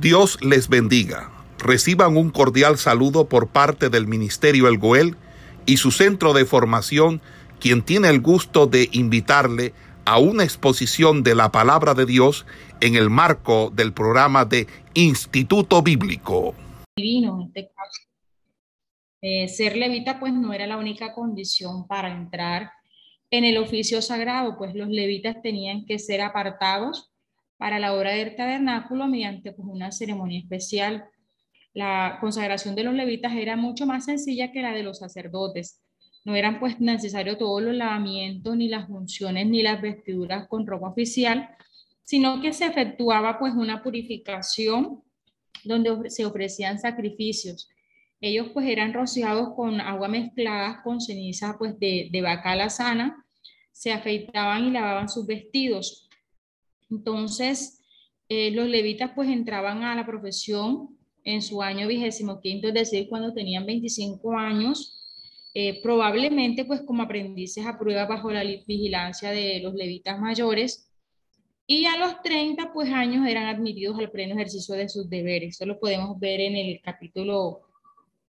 Dios les bendiga. Reciban un cordial saludo por parte del Ministerio El Goel y su centro de formación, quien tiene el gusto de invitarle a una exposición de la palabra de Dios en el marco del programa de Instituto Bíblico. Divino, este. Eh, ser levita pues no era la única condición para entrar en el oficio sagrado, pues los levitas tenían que ser apartados para la obra del tabernáculo mediante pues, una ceremonia especial. La consagración de los levitas era mucho más sencilla que la de los sacerdotes. No eran pues necesarios todos los lavamientos, ni las funciones, ni las vestiduras con ropa oficial, sino que se efectuaba pues una purificación donde se ofrecían sacrificios. Ellos pues eran rociados con agua mezclada con ceniza pues de, de vaca sana, se afeitaban y lavaban sus vestidos entonces, eh, los levitas pues entraban a la profesión en su año vigésimo quinto, es decir, cuando tenían 25 años, eh, probablemente pues como aprendices a prueba bajo la vigilancia de los levitas mayores, y a los 30 pues años eran admitidos al pleno ejercicio de sus deberes. Eso lo podemos ver en el capítulo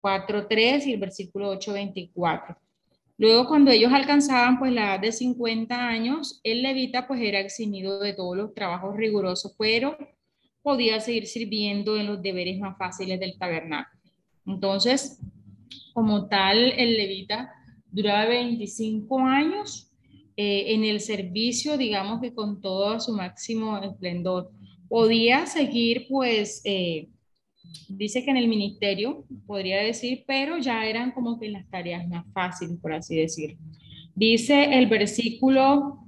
4.3 y el versículo 8.24. Luego, cuando ellos alcanzaban pues la edad de 50 años, el levita pues era eximido de todos los trabajos rigurosos, pero podía seguir sirviendo en los deberes más fáciles del tabernáculo. Entonces, como tal, el levita duraba 25 años eh, en el servicio, digamos que con todo su máximo esplendor. Podía seguir pues eh, dice que en el ministerio, podría decir, pero ya eran como que las tareas más fáciles, por así decir. Dice el versículo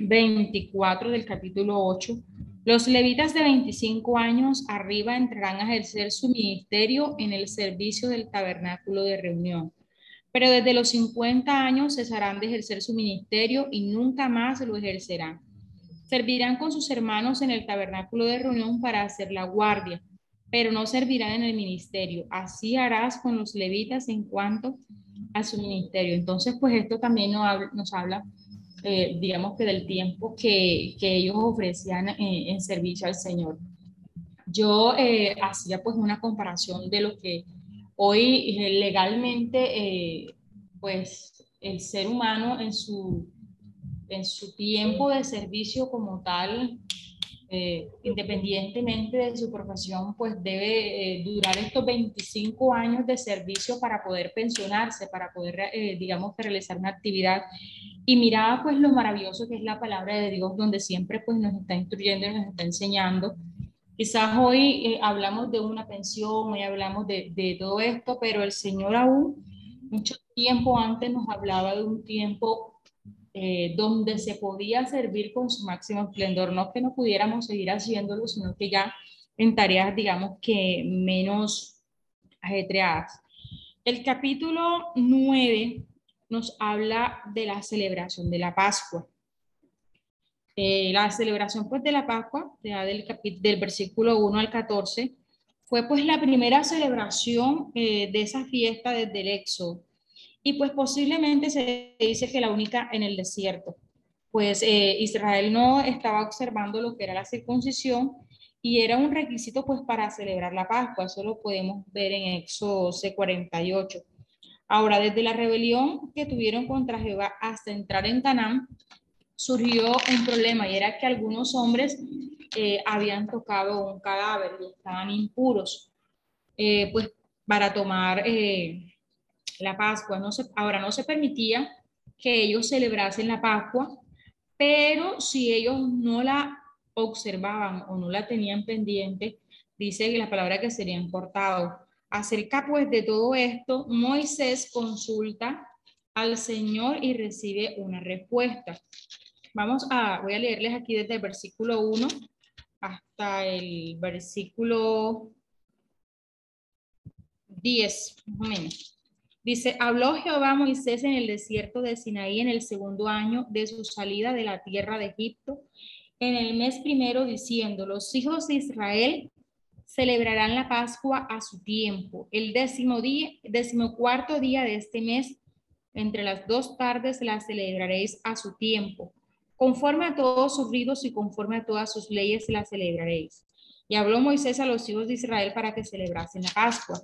24 del capítulo 8, los levitas de 25 años arriba entrarán a ejercer su ministerio en el servicio del tabernáculo de reunión, pero desde los 50 años cesarán de ejercer su ministerio y nunca más lo ejercerán. Servirán con sus hermanos en el tabernáculo de reunión para hacer la guardia pero no servirán en el ministerio. Así harás con los levitas en cuanto a su ministerio. Entonces, pues esto también nos habla, eh, digamos que del tiempo que, que ellos ofrecían eh, en servicio al Señor. Yo eh, hacía pues una comparación de lo que hoy legalmente, pues el ser humano en su, en su tiempo de servicio como tal, eh, independientemente de su profesión, pues debe eh, durar estos 25 años de servicio para poder pensionarse, para poder, eh, digamos, realizar una actividad. Y miraba pues lo maravilloso que es la palabra de Dios, donde siempre pues nos está instruyendo y nos está enseñando. Quizás hoy hablamos de una pensión, hoy hablamos de, de todo esto, pero el Señor aún mucho tiempo antes nos hablaba de un tiempo eh, donde se podía servir con su máximo esplendor, no que no pudiéramos seguir haciéndolo, sino que ya en tareas, digamos que menos ajetreadas. El capítulo 9 nos habla de la celebración de la Pascua. Eh, la celebración pues de la Pascua, del, del versículo 1 al 14, fue pues la primera celebración eh, de esa fiesta desde el Éxodo y pues posiblemente se dice que la única en el desierto, pues eh, Israel no estaba observando lo que era la circuncisión y era un requisito pues para celebrar la Pascua, eso lo podemos ver en Éxodo 48. Ahora, desde la rebelión que tuvieron contra Jehová hasta entrar en Canaán, surgió un problema y era que algunos hombres eh, habían tocado un cadáver y estaban impuros, eh, pues para tomar la Pascua. No se, ahora no se permitía que ellos celebrasen la Pascua, pero si ellos no la observaban o no la tenían pendiente, dice que la palabra que serían cortados. Acerca pues de todo esto, Moisés consulta al Señor y recibe una respuesta. Vamos a, voy a leerles aquí desde el versículo 1 hasta el versículo 10, más o menos. Dice, habló Jehová a Moisés en el desierto de Sinaí en el segundo año de su salida de la tierra de Egipto, en el mes primero, diciendo, los hijos de Israel celebrarán la Pascua a su tiempo. El décimo día, decimocuarto día de este mes, entre las dos tardes, la celebraréis a su tiempo. Conforme a todos sus ritos y conforme a todas sus leyes la celebraréis. Y habló Moisés a los hijos de Israel para que celebrasen la Pascua.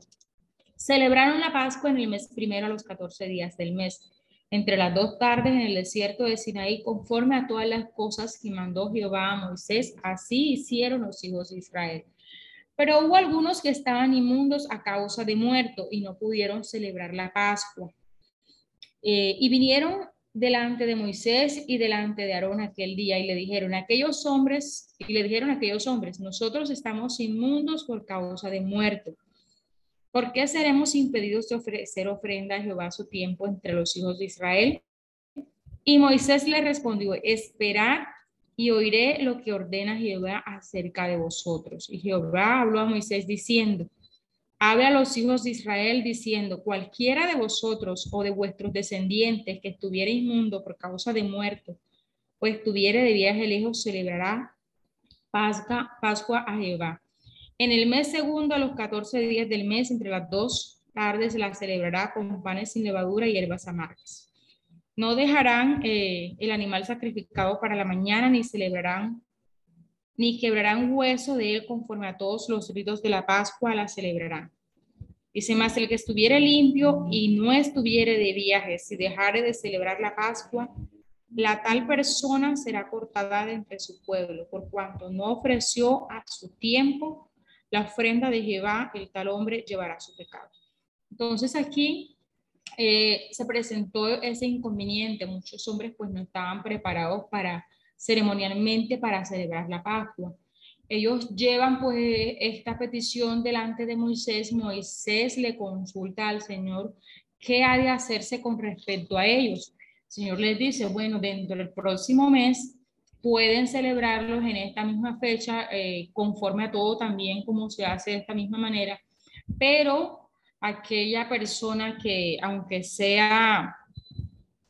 Celebraron la Pascua en el mes primero a los 14 días del mes, entre las dos tardes en el desierto de Sinaí, conforme a todas las cosas que mandó Jehová a Moisés, así hicieron los hijos de Israel. Pero hubo algunos que estaban inmundos a causa de muerto y no pudieron celebrar la Pascua. Eh, y vinieron delante de Moisés y delante de Aarón aquel día y le dijeron aquellos hombres, y le dijeron aquellos hombres, nosotros estamos inmundos por causa de muerto. ¿Por qué seremos impedidos de ofrecer ofrenda a Jehová a su tiempo entre los hijos de Israel? Y Moisés le respondió, esperad y oiré lo que ordena Jehová acerca de vosotros. Y Jehová habló a Moisés diciendo, habla a los hijos de Israel diciendo, cualquiera de vosotros o de vuestros descendientes que estuviera inmundo por causa de muerto o estuviere de viaje lejos, celebrará Pascua, Pascua a Jehová. En el mes segundo, a los 14 días del mes, entre las dos tardes, la celebrará con panes sin levadura y hierbas amargas. No dejarán eh, el animal sacrificado para la mañana, ni celebrarán, ni quebrarán hueso de él conforme a todos los ritos de la Pascua la celebrarán. Dice más, el que estuviere limpio y no estuviere de viaje, si dejare de celebrar la Pascua, la tal persona será cortada de entre su pueblo, por cuanto no ofreció a su tiempo la ofrenda de Jehová, el tal hombre llevará su pecado. Entonces aquí eh, se presentó ese inconveniente. Muchos hombres pues no estaban preparados para ceremonialmente para celebrar la Pascua. Ellos llevan pues esta petición delante de Moisés. Moisés le consulta al Señor qué ha de hacerse con respecto a ellos. El Señor les dice, bueno, dentro del próximo mes pueden celebrarlos en esta misma fecha, eh, conforme a todo también como se hace de esta misma manera, pero aquella persona que, aunque sea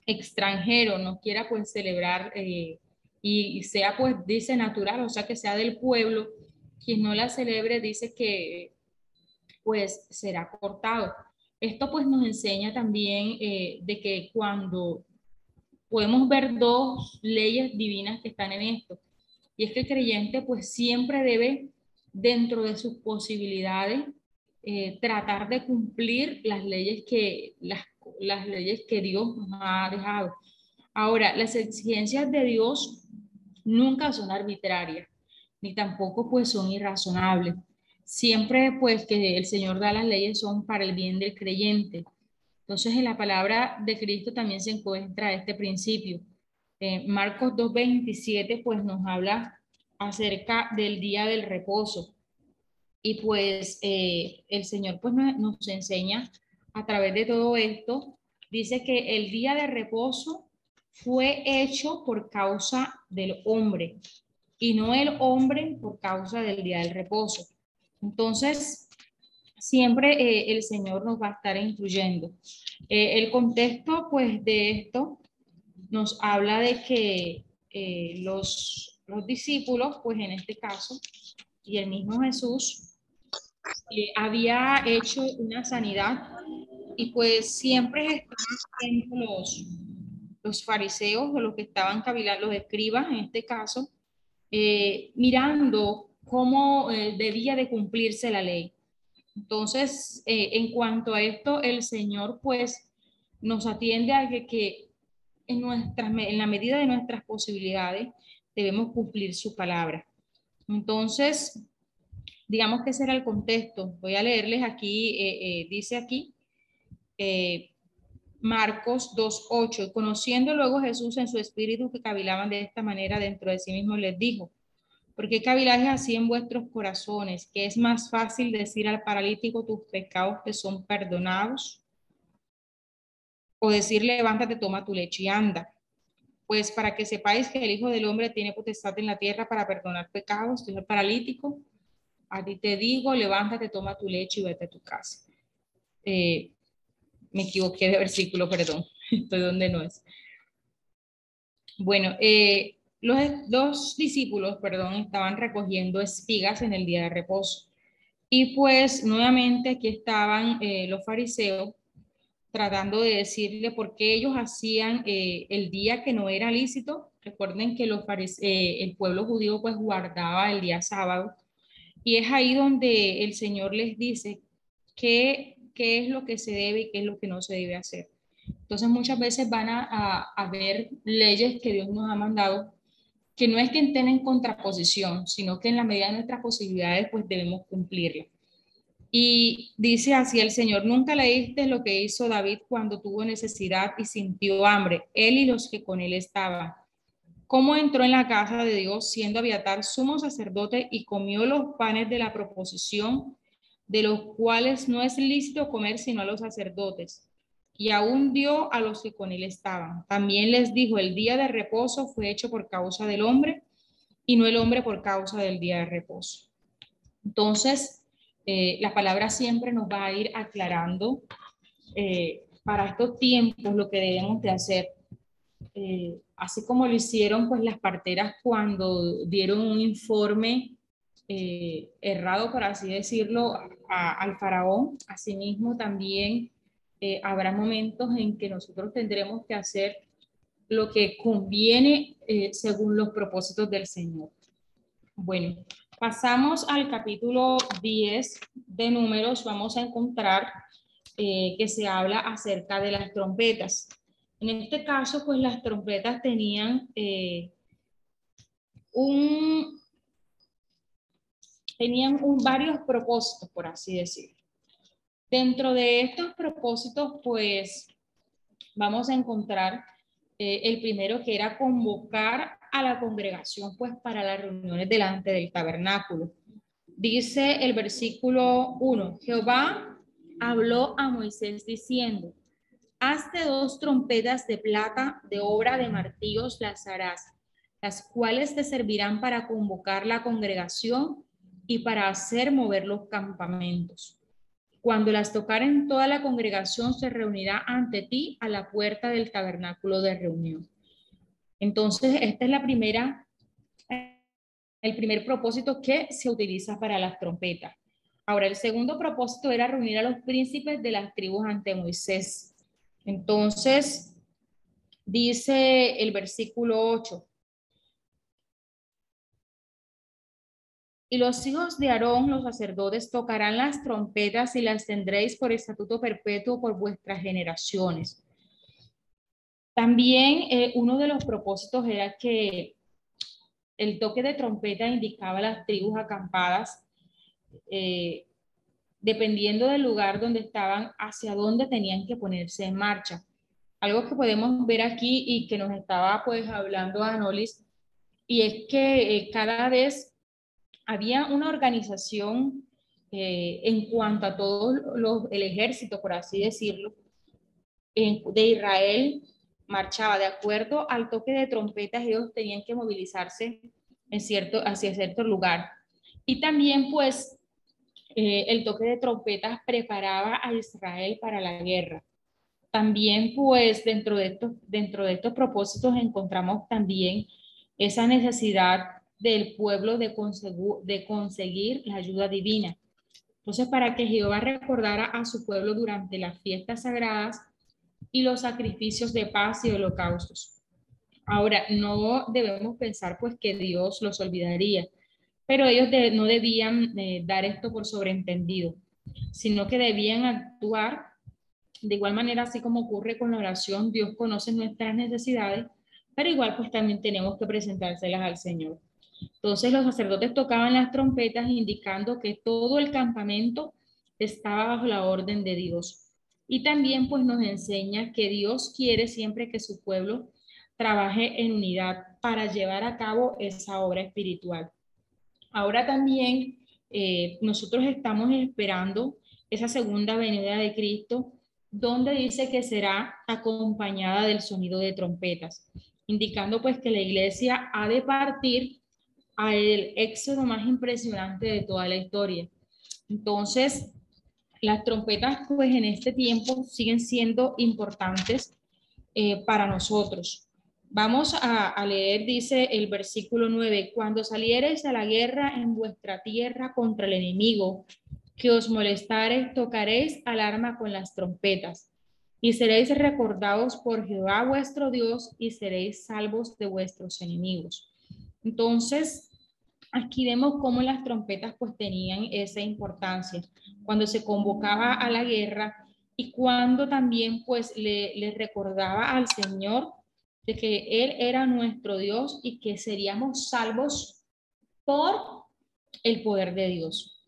extranjero, no quiera pues celebrar eh, y, sea pues, dice natural, o sea, que sea del pueblo, quien no la celebre dice que pues será cortado. Esto pues nos enseña también eh, de que cuando podemos ver dos leyes divinas que están en esto, y es que el creyente pues siempre debe, dentro de sus posibilidades, eh, tratar de cumplir las leyes que, las, las leyes que Dios nos ha dejado. Ahora, las exigencias de Dios nunca son arbitrarias, ni tampoco pues son irrazonables. Siempre pues que el Señor da las leyes son para el bien del creyente. Entonces en la palabra de Cristo también se encuentra este principio. Eh, Marcos 2.27 pues nos habla acerca del día del reposo. Y pues eh, el Señor pues nos enseña a través de todo esto, dice que el día de reposo fue hecho por causa del hombre y no el hombre por causa del día del reposo. Entonces, siempre eh, el Señor nos va a estar incluyendo. Eh, el contexto pues de esto nos habla de que los, los discípulos, pues en este caso, y el mismo Jesús, había hecho una sanidad y pues siempre estaban los, los fariseos o los que estaban cavilando, los escribas en este caso, eh, mirando cómo eh, debía de cumplirse la ley. Entonces, eh, en cuanto a esto, el Señor pues nos atiende a que, que en, nuestras, en la medida de nuestras posibilidades debemos cumplir su palabra. Entonces, digamos que ese era el contexto. Voy a leerles aquí, eh, eh, dice aquí, eh, Marcos 2.8, conociendo luego Jesús en su espíritu que cavilaban de esta manera dentro de sí mismo, les dijo, ¿por qué cavilajes así en vuestros corazones? Que es más fácil decir al paralítico, tus pecados te son perdonados, o decir, levántate, toma tu leche y anda. Pues para que sepáis que el Hijo del Hombre tiene potestad en la tierra para perdonar pecados, dijo el paralítico, a ti te digo, levántate, toma tu leche y vete a tu casa. Eh, me equivoqué de versículo, perdón, estoy donde no es. Bueno, eh, los dos discípulos, perdón, estaban recogiendo espigas en el día de reposo. Y pues nuevamente aquí estaban eh, los fariseos tratando de decirle por qué ellos hacían el día que no era lícito. Recuerden que los el pueblo judío pues guardaba el día sábado Y es ahí donde el Señor les dice qué, qué es lo que se debe y qué es lo que no se debe hacer. Entonces muchas veces van a, a, leyes que Dios nos ha mandado que no es que estén en contraposición, sino que en la medida de nuestras posibilidades pues debemos cumplirlas. Y dice así el Señor, nunca leíste lo que hizo David cuando tuvo necesidad y sintió hambre, él y los que con él estaban cómo entró en la casa de Dios siendo Abiatar sumo sacerdote y comió los panes de la proposición, de los cuales no es lícito comer sino a los sacerdotes, y aún dio a los que con él estaban. También les dijo, el día de reposo fue hecho por causa del hombre y no el hombre por causa del día de reposo. Entonces, eh, la palabra siempre nos va a ir aclarando eh, para estos tiempos lo que debemos de hacer. Eh, así como lo hicieron pues las parteras cuando dieron un informe errado, por así decirlo, al faraón, asimismo también eh, habrá momentos en que nosotros tendremos que hacer lo que conviene eh, según los propósitos del Señor. Bueno, pasamos al capítulo 10 de números, vamos a encontrar que se habla acerca de las trompetas. En este caso, pues las trompetas tenían eh, un, tenían varios propósitos, por así decirlo. Dentro de estos propósitos, pues vamos a encontrar eh, el primero que era convocar a la congregación, pues para las reuniones delante del tabernáculo. Dice el versículo 1, Jehová habló a Moisés diciendo, Hazte dos trompetas de plata de obra de martillos las harás, las cuales te servirán para convocar la congregación y para hacer mover los campamentos. Cuando las tocaren, toda la congregación se reunirá ante ti a la puerta del tabernáculo de reunión. Entonces, esta es la primera, el primer propósito que se utiliza para las trompetas. Ahora, el segundo propósito era reunir a los príncipes de las tribus ante Moisés. Entonces, dice el versículo 8. Y los hijos de Aarón, los sacerdotes, tocarán las trompetas y las tendréis por estatuto perpetuo por vuestras generaciones. También eh, uno de los propósitos era que el toque de trompeta indicaba las tribus acampadas eh, dependiendo del lugar donde estaban, hacia dónde tenían que ponerse en marcha. Algo que podemos ver aquí y que nos estaba pues hablando Anolis, y es que eh, cada vez había una organización eh, en cuanto a todo el ejército, por así decirlo, de Israel marchaba de acuerdo al toque de trompetas, ellos tenían que movilizarse hacia cierto lugar. Y también pues eh, el toque de trompetas preparaba a Israel para la guerra. También, pues, dentro de estos, dentro de estos propósitos encontramos también esa necesidad del pueblo de, conseguir la ayuda divina. Entonces, para que Jehová recordara a su pueblo durante las fiestas sagradas y los sacrificios de paz y holocaustos. Ahora, no debemos pensar pues que Dios los olvidaría, pero ellos no debían eh, dar esto por sobreentendido, sino que debían actuar de igual manera, así como ocurre con la oración, Dios conoce nuestras necesidades, pero igual pues también tenemos que presentárselas al Señor. Entonces los sacerdotes tocaban las trompetas indicando que todo el campamento estaba bajo la orden de Dios. Y también pues nos enseña que Dios quiere siempre que su pueblo trabaje en unidad para llevar a cabo esa obra espiritual. Ahora también eh, nosotros estamos esperando esa segunda venida de Cristo, donde dice que será acompañada del sonido de trompetas, indicando pues que la iglesia ha de partir al éxodo más impresionante de toda la historia. Entonces, las trompetas pues en este tiempo siguen siendo importantes eh, para nosotros. Vamos a, leer, dice el versículo 9, cuando saliereis a la guerra en vuestra tierra contra el enemigo, que os molestare, tocaréis alarma con las trompetas, y seréis recordados por Jehová vuestro Dios, y seréis salvos de vuestros enemigos. Entonces, aquí vemos cómo las trompetas pues tenían esa importancia cuando se convocaba a la guerra y cuando también pues le, recordaba al Señor de que Él era nuestro Dios y que seríamos salvos por el poder de Dios.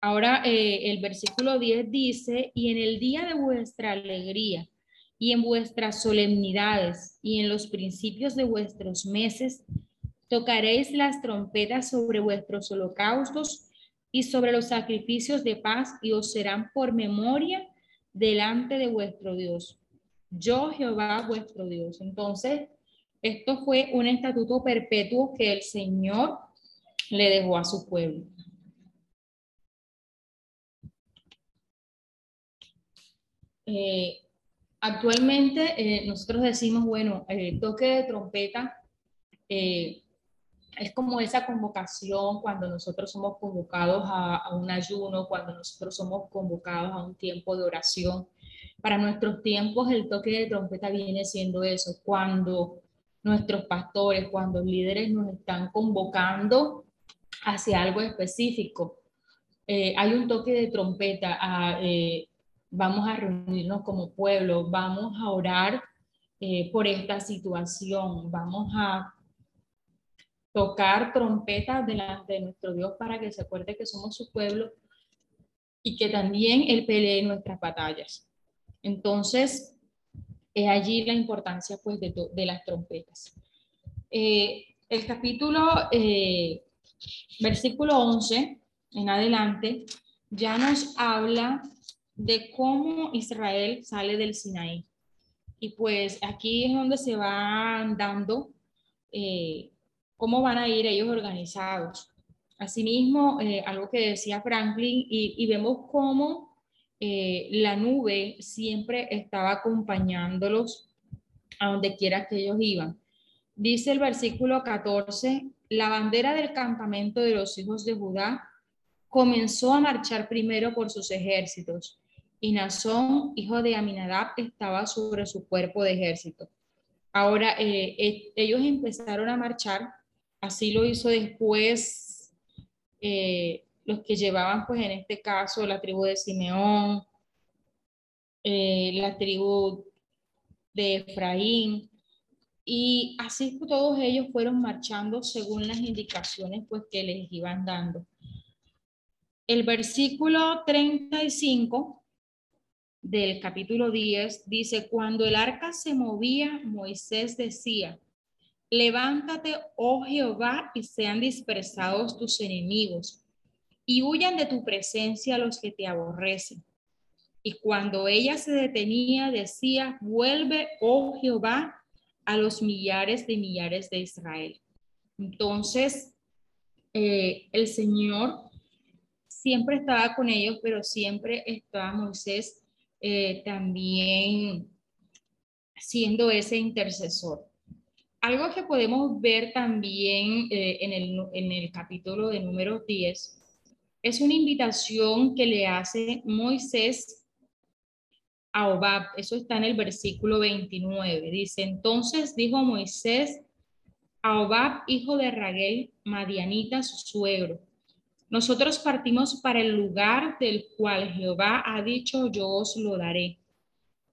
Ahora eh, el versículo 10 dice, y en el día de vuestra alegría y en vuestras solemnidades y en los principios de vuestros meses, tocaréis las trompetas sobre vuestros holocaustos y sobre los sacrificios de paz y os serán por memoria delante de vuestro Dios. Yo Jehová vuestro Dios. Entonces, esto fue un estatuto perpetuo que el Señor le dejó a su pueblo. Eh, actualmente eh, nosotros decimos, bueno, el toque de trompeta eh, es como esa convocación cuando nosotros somos convocados a, a, un ayuno, cuando nosotros somos convocados a un tiempo de oración. Para nuestros tiempos el toque de trompeta viene siendo eso, cuando nuestros pastores, cuando los líderes nos están convocando hacia algo específico. hay un toque de trompeta, a, vamos a reunirnos como pueblo, vamos a orar eh, por esta situación, vamos a tocar trompetas delante de nuestro Dios para que se acuerde que somos su pueblo y que también Él pelee nuestras batallas. Entonces, es allí la importancia pues de, de las trompetas. Eh, el capítulo, eh, versículo 11 en adelante, ya nos habla de cómo Israel sale del Sinaí. Y pues aquí es donde se van dando eh, cómo van a ir ellos organizados. Asimismo, eh, algo que decía Franklin, y, vemos cómo eh, la nube siempre estaba acompañándolos a donde quiera que ellos iban. Dice el versículo 14, la bandera del campamento de los hijos de Judá comenzó a marchar primero por sus ejércitos y Nazón, hijo de Aminadab, estaba sobre su cuerpo de ejército. Ahora, eh, eh, ellos empezaron a marchar, así lo hizo después eh, los que llevaban, pues en este caso, la tribu de Simeón, la tribu de Efraín, y así todos ellos fueron marchando según las indicaciones pues que les iban dando. El versículo 35 del capítulo 10 dice, cuando el arca se movía, Moisés decía, levántate, oh Jehová, y sean dispersados tus enemigos, y huyan de tu presencia los que te aborrecen. Y cuando ella se detenía, decía, vuelve, oh Jehová, a los millares de millares de Israel. Entonces, eh, el Señor siempre estaba con ellos, pero siempre estaba Moisés eh, también siendo ese intercesor. Algo que podemos ver también eh, en, el, en el capítulo de número 10 es una invitación que le hace Moisés a Obab. Eso está en el versículo 29. Dice, entonces dijo Moisés a Obab, hijo de Raguel, Madianita, su suegro, nosotros partimos para el lugar del cual Jehová ha dicho, yo os lo daré.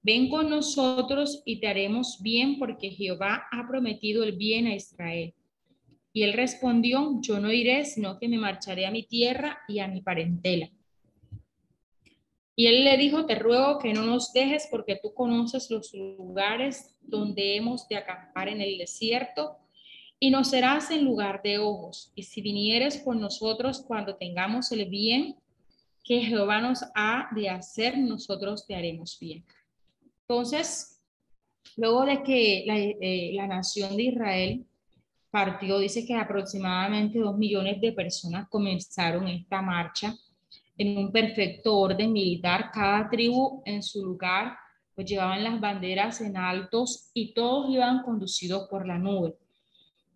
Ven con nosotros y te haremos bien porque Jehová ha prometido el bien a Israel. Y él respondió, yo no iré, sino que me marcharé a mi tierra y a mi parentela. Y él le dijo, te ruego que no nos dejes porque tú conoces los lugares donde hemos de acampar en el desierto y nos serás en lugar de ojos. Y si vinieres con nosotros cuando tengamos el bien que Jehová nos ha de hacer, nosotros te haremos bien. Entonces, luego de que la, eh, la nación de Israel partió, dice que aproximadamente dos millones de personas comenzaron esta marcha en un perfecto orden militar, cada tribu en su lugar, pues llevaban las banderas en altos y todos iban conducidos por la nube.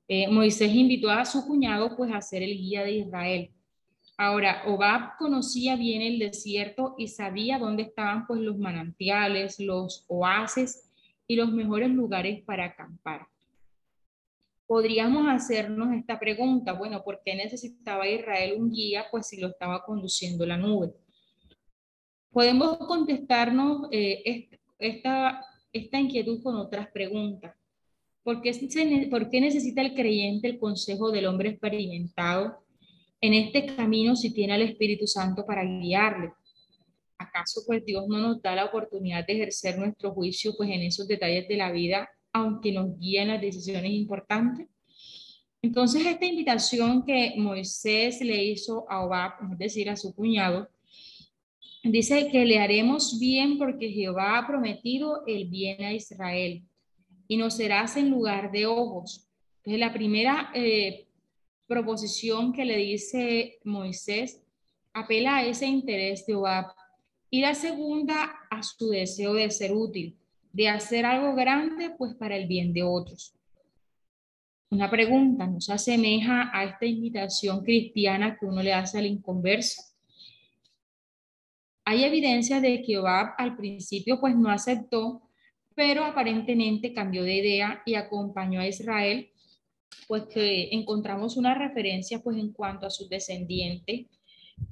Eh, Moisés invitó a su cuñado pues a ser el guía de Israel. Ahora, Obab conocía bien el desierto y sabía dónde estaban pues los manantiales, los oasis y los mejores lugares para acampar. podríamos hacernos esta pregunta, bueno, ¿por qué necesitaba Israel un guía? Pues si lo estaba conduciendo la nube. Podemos contestarnos eh, esta, esta inquietud con otras preguntas. ¿Por qué, ¿Por qué necesita el creyente el consejo del hombre experimentado en este camino si tiene al Espíritu Santo para guiarle? ¿Acaso pues Dios no nos da la oportunidad de ejercer nuestro juicio pues en esos detalles de la vida aunque nos guíen las decisiones importantes. Entonces, esta invitación que Moisés le hizo a Obab, es decir, a su cuñado, dice que le haremos bien porque Jehová ha prometido el bien a Israel y nos serás en lugar de ojos. Entonces, la primera eh, proposición que le dice Moisés apela a ese interés de Obab y la segunda a su deseo de ser útil de hacer algo grande, pues para el bien de otros. Una pregunta, ¿nos asemeja a esta invitación cristiana que uno le hace al inconverso? Hay evidencia de que Obab al principio pues no aceptó, pero aparentemente cambió de idea y acompañó a Israel, pues que encontramos una referencia pues en cuanto a sus descendientes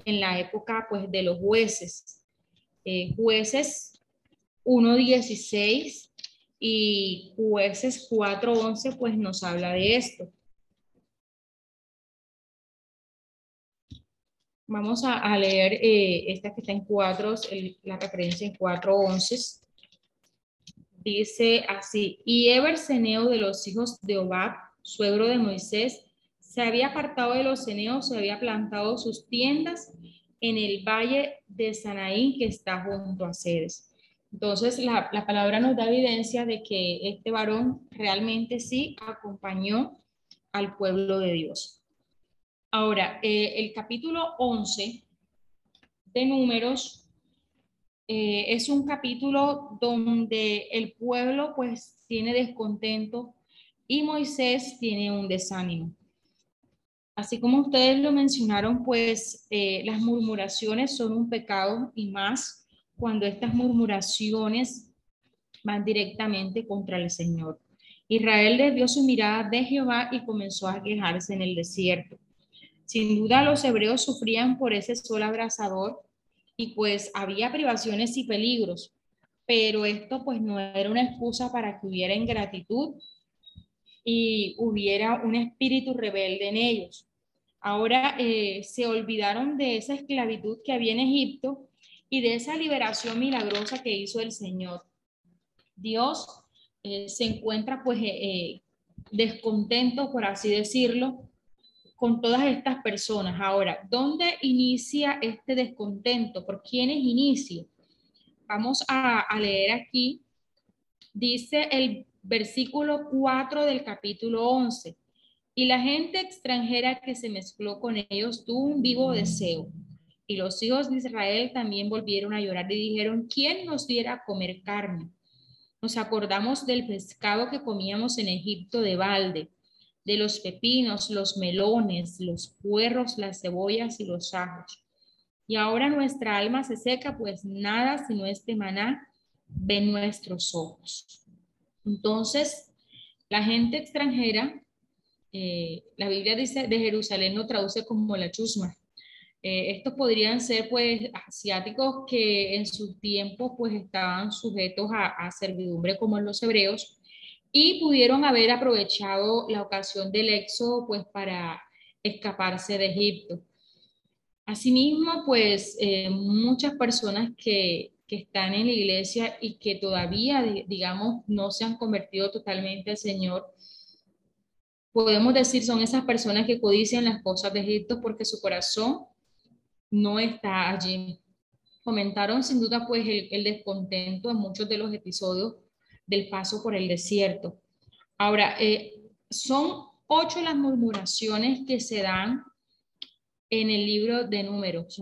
en la época pues de los jueces. Eh, jueces 1.16 y jueces 4.11 pues nos habla de esto. Vamos a, leer eh, esta que está en 4, la referencia en 4.11. Dice así, y Eber Ceneo de los hijos de Obab, suegro de Moisés, se había apartado de los ceneos, se había plantado sus tiendas en el valle de Sanaí que está junto a Cedes. Entonces, la, palabra nos da evidencia de que este varón realmente sí acompañó al pueblo de Dios. Ahora, eh, el capítulo 11 de números eh, es un capítulo donde el pueblo pues tiene descontento y Moisés tiene un desánimo. Así como ustedes lo mencionaron, pues eh, las murmuraciones son un pecado y más cuando estas murmuraciones van directamente contra el Señor. Israel desvió su mirada de Jehová y comenzó a quejarse en el desierto. Sin duda los hebreos sufrían por ese sol abrasador y pues había privaciones y peligros, pero esto pues no era una excusa para que hubiera ingratitud y hubiera un espíritu rebelde en ellos. Ahora eh, se olvidaron de esa esclavitud que había en Egipto y de esa liberación milagrosa que hizo el Señor. Dios eh, se encuentra pues eh, descontento, por así decirlo, con todas estas personas. Ahora, ¿dónde inicia este descontento? ¿Por quiénes inicia? Vamos a, leer aquí. Dice el versículo 4 del capítulo 11. Y la gente extranjera que se mezcló con ellos tuvo un vivo deseo y los hijos de Israel también volvieron a llorar y dijeron, ¿quién nos diera a comer carne? Nos acordamos del pescado que comíamos en Egipto de balde, de los pepinos, los melones, los puerros, las cebollas y los ajos. Y ahora nuestra alma se seca, pues nada sino este maná ven nuestros ojos. Entonces, la gente extranjera, eh, la Biblia dice de Jerusalén lo traduce como la chusma, eh, estos podrían ser pues asiáticos que en sus tiempos pues estaban sujetos a, servidumbre como los hebreos y pudieron haber aprovechado la ocasión del éxodo pues para escaparse de Egipto. Asimismo, pues eh, muchas personas que, que, están en la iglesia y que todavía, digamos, no se han convertido totalmente al Señor, podemos decir son esas personas que codician las cosas de Egipto porque su corazón no está allí. Comentaron sin duda pues el, descontento en muchos de los episodios del paso por el desierto. Ahora, eh, son ocho las murmuraciones que se dan en el libro de números.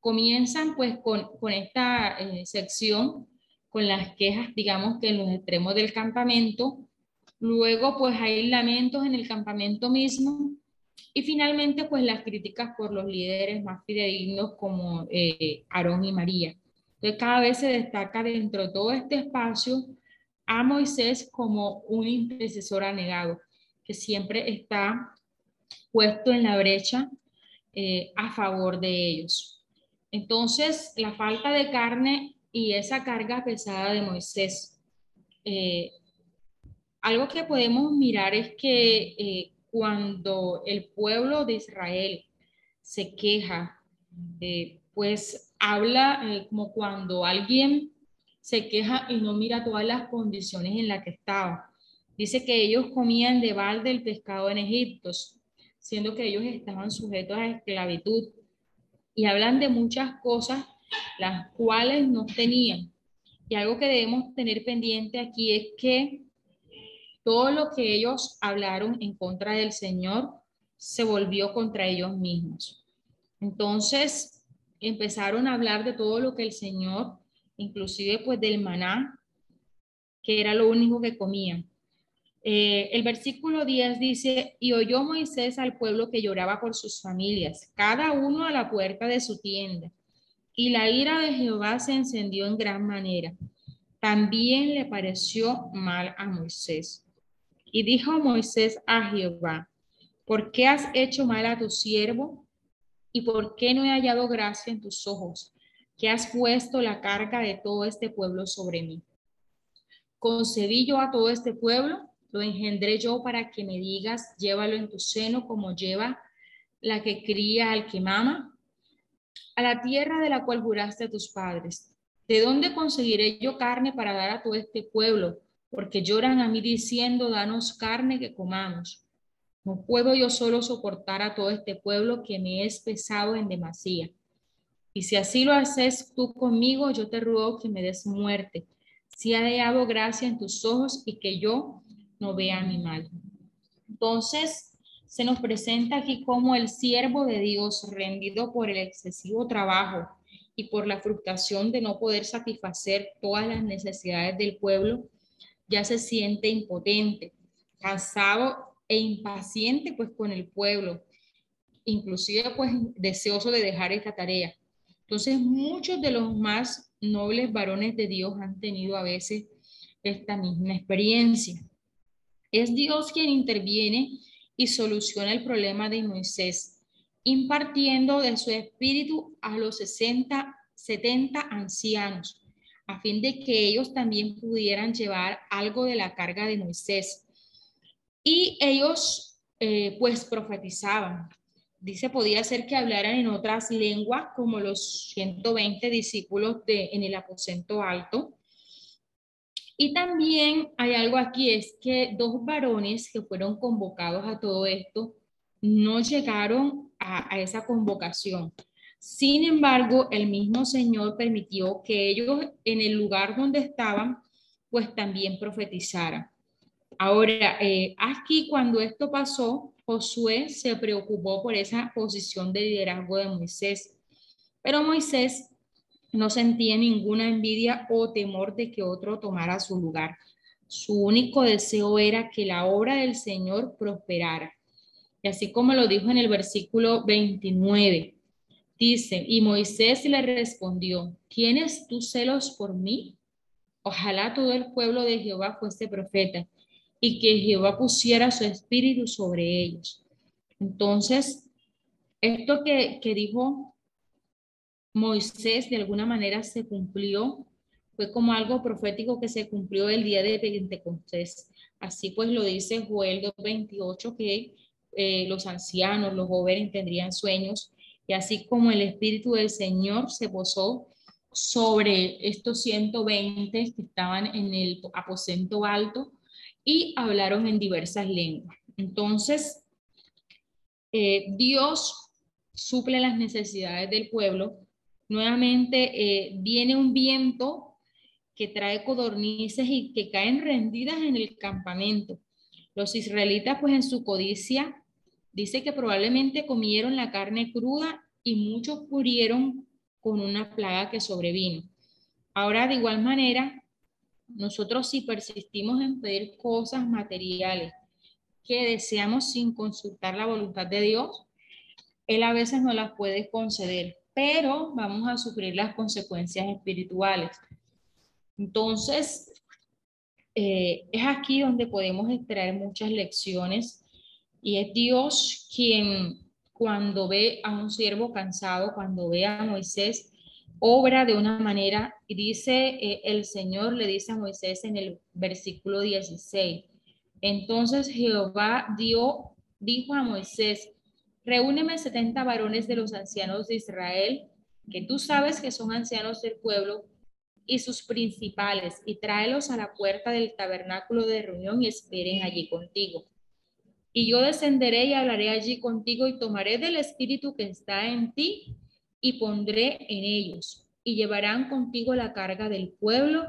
Comienzan pues con, esta eh, sección, con las quejas, digamos que en los extremos del campamento. Luego pues hay lamentos en el campamento mismo y finalmente, pues las críticas por los líderes más fidedignos como eh, Aarón y María. Entonces, cada vez se destaca dentro de todo este espacio a Moisés como un intercesor anegado, que siempre está puesto en la brecha eh, a favor de ellos. Entonces, la falta de carne y esa carga pesada de Moisés. Eh, algo que podemos mirar es que eh, cuando el pueblo de Israel se queja, pues habla como cuando alguien se queja y no mira todas las condiciones en las que estaba. Dice que ellos comían de balde el pescado en Egipto, siendo que ellos estaban sujetos a esclavitud. Y hablan de muchas cosas las cuales no tenían. Y algo que debemos tener pendiente aquí es que todo lo que ellos hablaron en contra del Señor se volvió contra ellos mismos. Entonces empezaron a hablar de todo lo que el Señor, inclusive pues del maná, que era lo único que comían. Eh, el versículo 10 dice, y oyó Moisés al pueblo que lloraba por sus familias, cada uno a la puerta de su tienda. Y la ira de Jehová se encendió en gran manera. También le pareció mal a Moisés. Y dijo Moisés a Jehová, ¿por qué has hecho mal a tu siervo? ¿Y por qué no he hallado gracia en tus ojos? Que has puesto la carga de todo este pueblo sobre mí. Concebí yo a todo este pueblo lo engendré yo para que me digas, llévalo en tu seno como lleva la que cría al que mama, a la tierra de la cual juraste a tus padres. ¿De dónde conseguiré yo carne para dar a todo este pueblo? Porque lloran a mí diciendo, danos carne que comamos. No puedo yo solo soportar a todo este pueblo que me es pesado en demasía. Y si así lo haces tú conmigo, yo te ruego que me des muerte. Si ha hallado gracia en tus ojos y que yo no vea mi mal. Entonces, se nos presenta aquí como el siervo de Dios rendido por el excesivo trabajo y por la frustración de no poder satisfacer todas las necesidades del pueblo, ya se siente impotente, cansado e impaciente pues con el pueblo, inclusive pues deseoso de dejar esta tarea. Entonces muchos de los más nobles varones de Dios han tenido a veces esta misma experiencia. Es Dios quien interviene y soluciona el problema de Moisés, impartiendo de su espíritu a los 60, 70 ancianos, a fin de que ellos también pudieran llevar algo de la carga de Moisés. Y ellos eh, pues profetizaban. Dice, podía ser que hablaran en otras lenguas como los 120 discípulos de, en el aposento alto y también hay algo aquí, es que dos varones que fueron convocados a todo esto no llegaron a, esa convocación. Sin embargo, el mismo Señor permitió que ellos en el lugar donde estaban, pues también profetizaran. Ahora, eh, aquí cuando esto pasó, Josué se preocupó por esa posición de liderazgo de Moisés, pero Moisés no sentía ninguna envidia o temor de que otro tomara su lugar. Su único deseo era que la obra del Señor prosperara. Y así como lo dijo en el versículo 29, dice, y Moisés le respondió, ¿tienes tú celos por mí? Ojalá todo el pueblo de Jehová fuese profeta y que Jehová pusiera su espíritu sobre ellos. Entonces, esto que, que dijo Moisés de alguna manera se cumplió, fue como algo profético que se cumplió el día de Pentecostés. Así pues lo dice Joel 2.28 que eh, los ancianos, los jóvenes tendrían sueños y así como el Espíritu del Señor se posó sobre estos 120 que estaban en el aposento alto y hablaron en diversas lenguas. Entonces, eh, Dios suple las necesidades del pueblo Nuevamente eh, viene un viento que trae codornices y que caen rendidas en el campamento. Los israelitas, pues en su codicia, dice que probablemente comieron la carne cruda y muchos murieron con una plaga que sobrevino. Ahora, de igual manera, nosotros si persistimos en pedir cosas materiales que deseamos sin consultar la voluntad de Dios, Él a veces no las puede conceder pero vamos a sufrir las consecuencias espirituales. Entonces, eh, es aquí donde podemos extraer muchas lecciones y es Dios quien cuando ve a un siervo cansado, cuando ve a Moisés, obra de una manera y dice, eh, el Señor le dice a Moisés en el versículo 16, entonces Jehová dio, dijo a Moisés, reúneme 70 varones de los ancianos de Israel, que tú sabes que son ancianos del pueblo, y sus principales, y tráelos a la puerta del tabernáculo de reunión y esperen allí contigo. Y yo descenderé y hablaré allí contigo y tomaré del espíritu que está en ti y pondré en ellos, y llevarán contigo la carga del pueblo,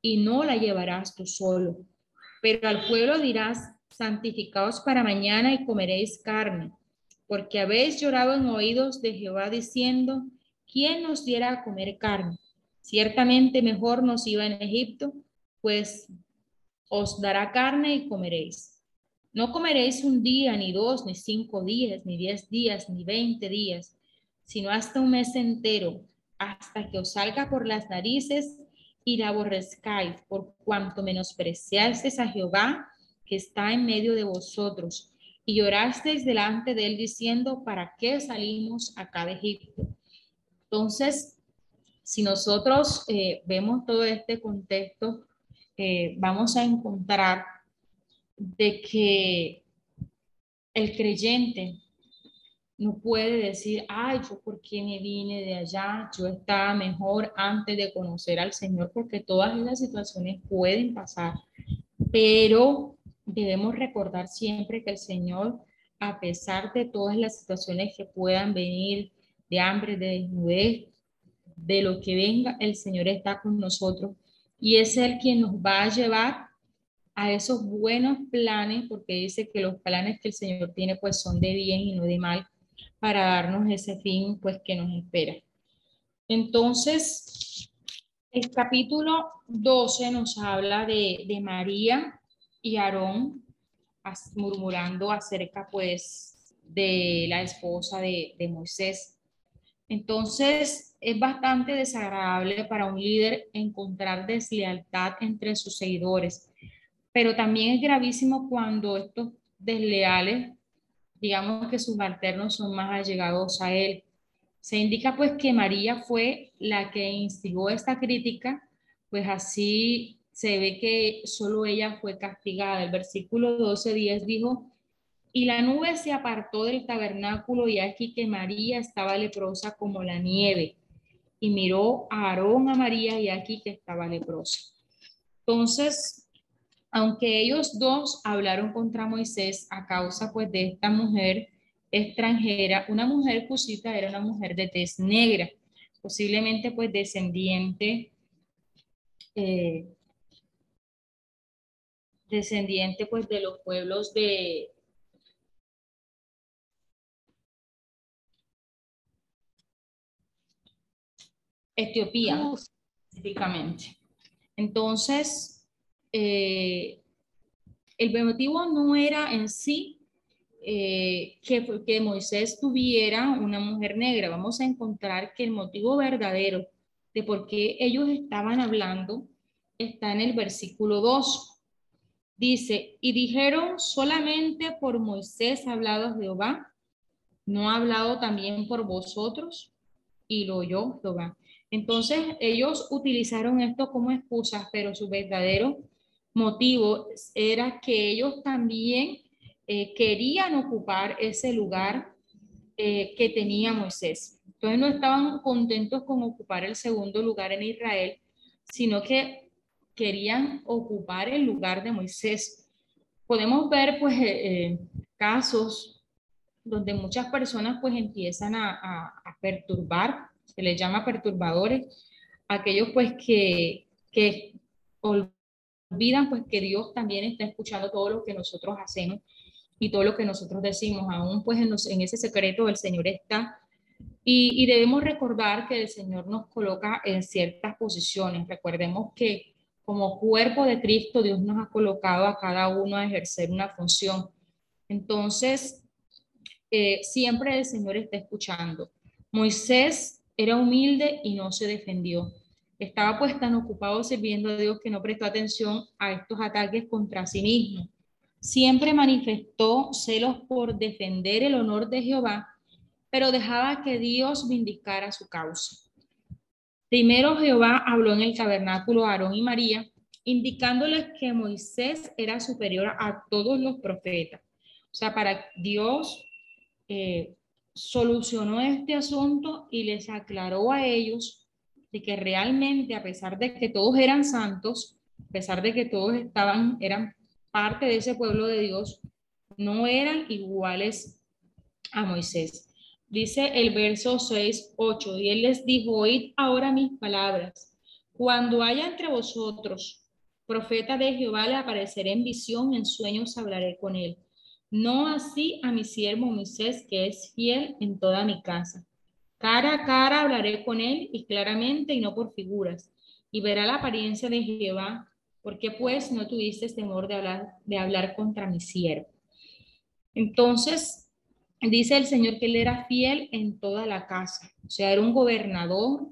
y no la llevarás tú solo. Pero al pueblo dirás, santificaos para mañana y comeréis carne, porque habéis llorado en oídos de Jehová diciendo, ¿quién nos diera a comer carne? Ciertamente mejor nos iba en Egipto, pues os dará carne y comeréis. No comeréis un día, ni dos, ni cinco días, ni diez días, ni veinte días, sino hasta un mes entero, hasta que os salga por las narices y la aborrezcáis, por cuanto menospreciasteis a Jehová que está en medio de vosotros, y llorasteis delante de él diciendo, ¿para qué salimos acá de Egipto? Entonces, si nosotros eh, vemos todo este contexto, eh, vamos a encontrar de que el creyente no puede decir, ay, yo por qué me vine de allá, yo estaba mejor antes de conocer al Señor, porque todas esas situaciones pueden pasar, pero debemos recordar siempre que el Señor, a pesar de todas las situaciones que puedan venir, de hambre, de desnudez, de lo que venga, el Señor está con nosotros. Y es Él quien nos va a llevar a esos buenos planes, porque dice que los planes que el Señor tiene pues son de bien y no de mal, para darnos ese fin pues que nos espera. Entonces, el capítulo 12 nos habla de, de María y Aarón murmurando acerca pues de la esposa de, de Moisés. Entonces, es bastante desagradable para un líder encontrar deslealtad entre sus seguidores, pero también es gravísimo cuando estos desleales, digamos que sus alternos son más allegados a él. Se indica pues que María fue la que instigó esta crítica, pues así se ve que solo ella fue castigada. El versículo 12.10 dijo, y la nube se apartó del tabernáculo y aquí que María estaba leprosa como la nieve. Y miró a Aarón a María y aquí que estaba leprosa. Entonces, aunque ellos dos hablaron contra Moisés a causa pues de esta mujer extranjera, una mujer cusita era una mujer de tez negra, posiblemente pues descendiente eh, descendiente pues de los pueblos de, Etiopía, específicamente. Entonces, eh, el motivo no era en sí eh, que, que Moisés tuviera una mujer negra. Vamos a encontrar que el motivo verdadero de por qué ellos estaban hablando está en el versículo 2. Dice, y dijeron solamente por Moisés ha hablado Jehová, no ha hablado también por vosotros, y lo oyó Jehová. Entonces ellos utilizaron esto como excusa, pero su verdadero motivo era que ellos también eh, querían ocupar ese lugar eh, que tenía Moisés. Entonces no estaban contentos con ocupar el segundo lugar en Israel, sino que querían ocupar el lugar de Moisés. Podemos ver pues eh, casos donde muchas personas pues empiezan a perturbar se les llama perturbadores, aquellos pues que, que olvidan pues que Dios también está escuchando todo lo que nosotros hacemos y todo lo que nosotros decimos, aún pues en, en ese secreto el Señor está. Y, y, debemos recordar que el Señor nos coloca en ciertas posiciones. Recordemos que como cuerpo de Cristo Dios nos ha colocado a cada uno a ejercer una función. Entonces, eh, siempre el Señor está escuchando. Moisés era humilde y no se defendió. Estaba pues tan ocupado sirviendo a Dios que no prestó atención a estos ataques contra sí mismo. Siempre manifestó celos por defender el honor de Jehová, pero dejaba que Dios vindicara su causa. Primero Jehová habló en el tabernáculo a Aarón y María, indicándoles que Moisés era superior a todos los profetas. O sea, para Dios eh, solucionó este asunto y les aclaró a ellos de que realmente, a pesar de que todos eran santos, a pesar de que todos estaban, eran parte de ese pueblo de Dios, no eran iguales a Moisés. Dice el verso 6, 8, y él les dijo, oíd ahora mis palabras. Cuando haya entre vosotros profeta de Jehová, le apareceré en visión, en sueños hablaré con él. No así a mi siervo Moisés, que es fiel en toda mi casa. Cara a cara hablaré con él y claramente y no por figuras, y verá la apariencia de Jehová, porque pues no tuviste temor de hablar, de hablar contra mi siervo. Entonces, dice el Señor que él era fiel en toda la casa, o sea, era un gobernador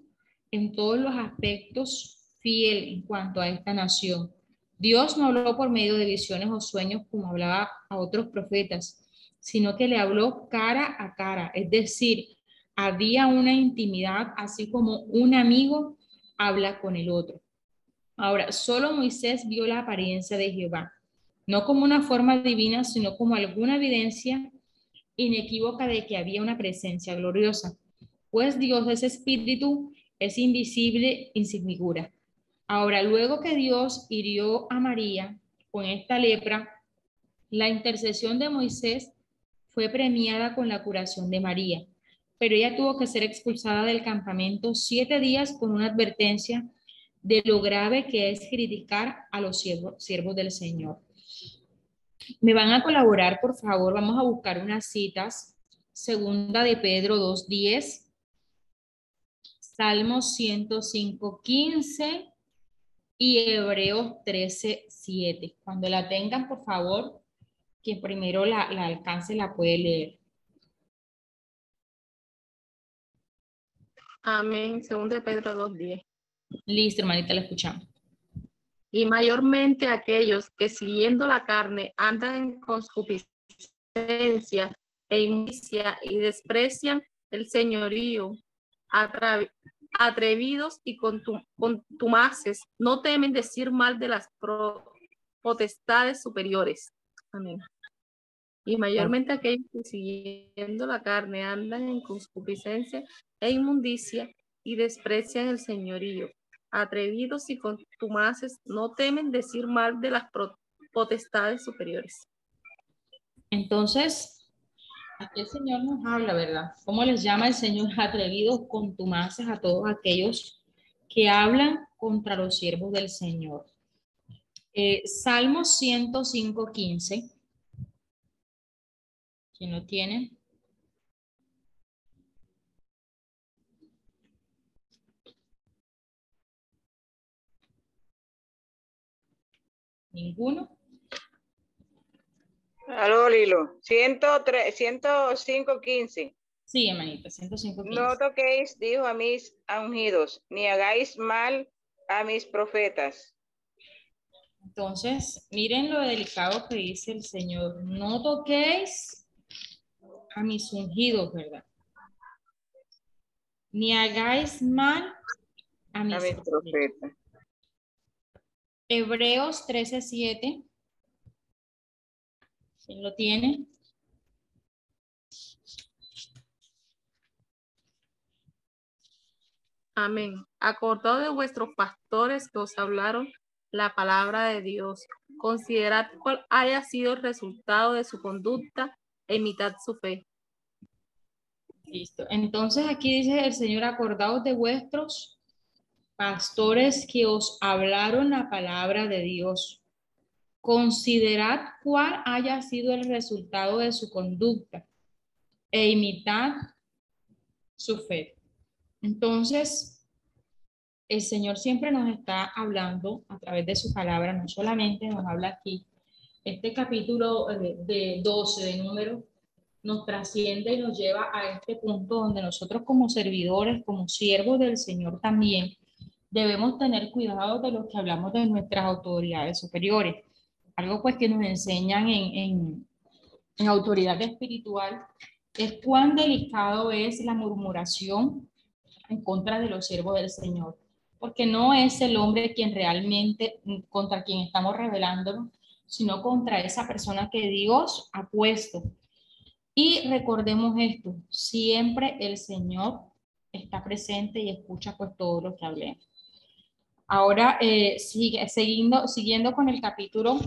en todos los aspectos fiel en cuanto a esta nación. Dios no habló por medio de visiones o sueños como hablaba a otros profetas, sino que le habló cara a cara, es decir, había una intimidad, así como un amigo habla con el otro. Ahora, solo Moisés vio la apariencia de Jehová, no como una forma divina, sino como alguna evidencia inequívoca de que había una presencia gloriosa, pues Dios es espíritu, es invisible y. Ahora, luego que Dios hirió a María con esta lepra, la intercesión de Moisés fue premiada con la curación de María pero ella tuvo que ser expulsada del campamento siete días con una advertencia de lo grave que es criticar a los siervos, del Señor. Me van a colaborar, por favor, vamos a buscar unas citas. Segunda de Pedro 2.10, Salmos 105.15 y Hebreos 13.7. Cuando la tengan, por favor, quien primero la, la alcance la puede leer. Amén. Segundo de Pedro 2.10. Listo, hermanita, la escuchamos. Y mayormente aquellos que siguiendo la carne andan en concupiscencia e inmundicia y desprecian el señorío, atrevidos y contumaces, no temen decir mal de las potestades superiores. Amén. Y mayormente aquellos que siguiendo la carne andan en concupiscencia e inmundicia y desprecian el señorío. Atrevidos y contumaces no temen decir mal de las potestades superiores. Entonces, aquí el Señor nos habla, ¿verdad? ¿Cómo les llama el Señor atrevidos, contumaces a todos aquellos que hablan contra los siervos del Señor? Eh, Salmo 105, 15 ¿Quién lo tiene? ¿Ninguno? Aló, Lilo. 103, 105, 15. Sí, hermanita, 105, 15. No toquéis, dijo a mis ungidos, ni hagáis mal a mis profetas. Entonces, miren lo delicado que dice el Señor. No toquéis a mis ungidos, ¿verdad? Ni hagáis mal a mis, profetas. Hebreos 13:7. ¿Quién lo tiene? Amén. Acordó de vuestros pastores que os hablaron la palabra de Dios. Considerad cuál haya sido el resultado de su conducta imitad su fe. Listo. Entonces aquí dice el Señor, acordaos de vuestros pastores que os hablaron la palabra de Dios. Considerad cuál haya sido el resultado de su conducta e imitad su fe. Entonces, el Señor siempre nos está hablando a través de su palabra, no solamente nos habla aquí este capítulo eh, de 12 de número nos trasciende y nos lleva a este punto donde nosotros como servidores, como siervos del Señor también, debemos tener cuidado de lo que hablamos de nuestras autoridades superiores. Algo pues que nos enseñan en, en, en autoridad espiritual es cuán delicado es la murmuración en contra de los siervos del Señor, porque no es el hombre quien realmente, contra quien estamos revelándonos, sino contra esa persona que Dios ha puesto. Y recordemos esto, siempre el Señor está presente y escucha pues todo lo que hablemos. Ahora, eh, sigue, siguiendo, siguiendo con el capítulo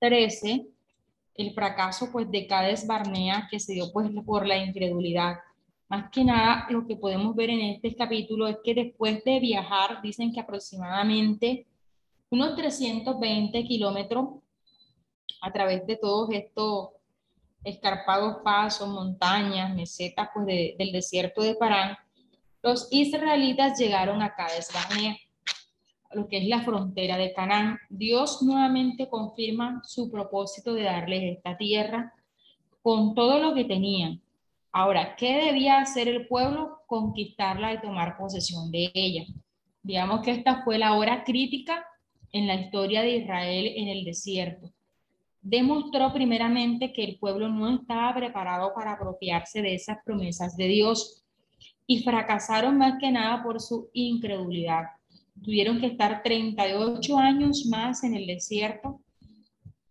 13, el fracaso pues de Cades Barnea que se dio pues por la incredulidad. Más que nada, lo que podemos ver en este capítulo es que después de viajar, dicen que aproximadamente unos 320 kilómetros a través de todos estos escarpados pasos, montañas, mesetas pues del desierto de Parán, los israelitas llegaron a Cades Barnea lo que es la frontera de Canaán, Dios nuevamente confirma su propósito de darles esta tierra con todo lo que tenían. Ahora, ¿qué debía hacer el pueblo? Conquistarla y tomar posesión de ella. Digamos que esta fue la hora crítica en la historia de Israel en el desierto. Demostró primeramente que el pueblo no estaba preparado para apropiarse de esas promesas de Dios y fracasaron más que nada por su incredulidad tuvieron que estar 38 años más en el desierto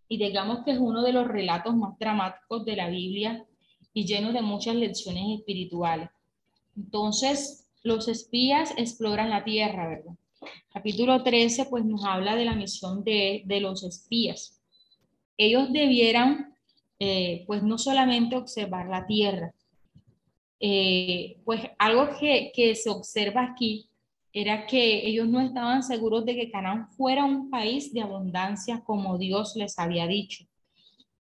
y digamos que es uno de los relatos más dramáticos de la Biblia y lleno de muchas lecciones espirituales. Entonces, los espías exploran la tierra, ¿verdad? Capítulo 13, pues nos habla de la misión de, de los espías. Ellos debieran, eh, pues no solamente observar la tierra, eh, pues algo que, que se observa aquí era que ellos no estaban seguros de que Canaán fuera un país de abundancia como Dios les había dicho.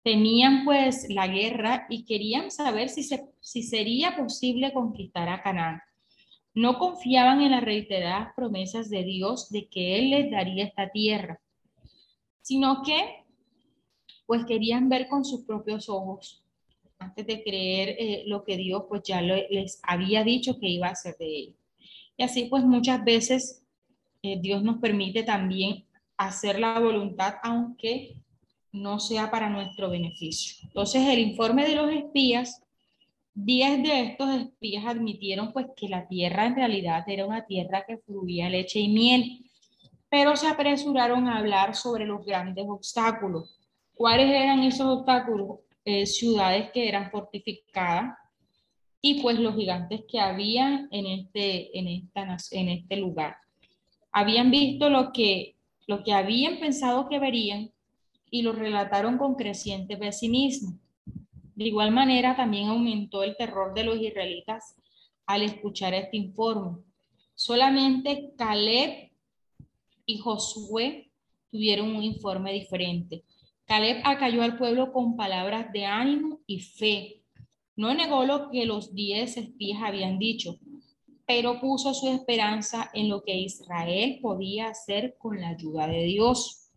Temían pues la guerra y querían saber si, si sería posible conquistar a Canaán. No confiaban en las reiteradas promesas de Dios de que Él les daría esta tierra, sino que pues querían ver con sus propios ojos antes de creer eh, lo que Dios pues ya les había dicho que iba a hacer de ellos. Y así pues muchas veces eh, Dios nos permite también hacer la voluntad aunque no sea para nuestro beneficio. Entonces el informe de los espías, 10 de estos espías admitieron pues que la tierra en realidad era una tierra que fluía leche y miel, pero se apresuraron a hablar sobre los grandes obstáculos. ¿Cuáles eran esos obstáculos? Eh, ciudades que eran fortificadas, y pues los gigantes que había en este, en esta, en este lugar. Habían visto lo que, lo que habían pensado que verían y lo relataron con creciente pesimismo. De igual manera, también aumentó el terror de los israelitas al escuchar este informe. Solamente Caleb y Josué tuvieron un informe diferente. Caleb acalló al pueblo con palabras de ánimo y fe, no negó lo que los diez espías habían dicho, pero puso su esperanza en lo que Israel podía hacer con la ayuda de Dios.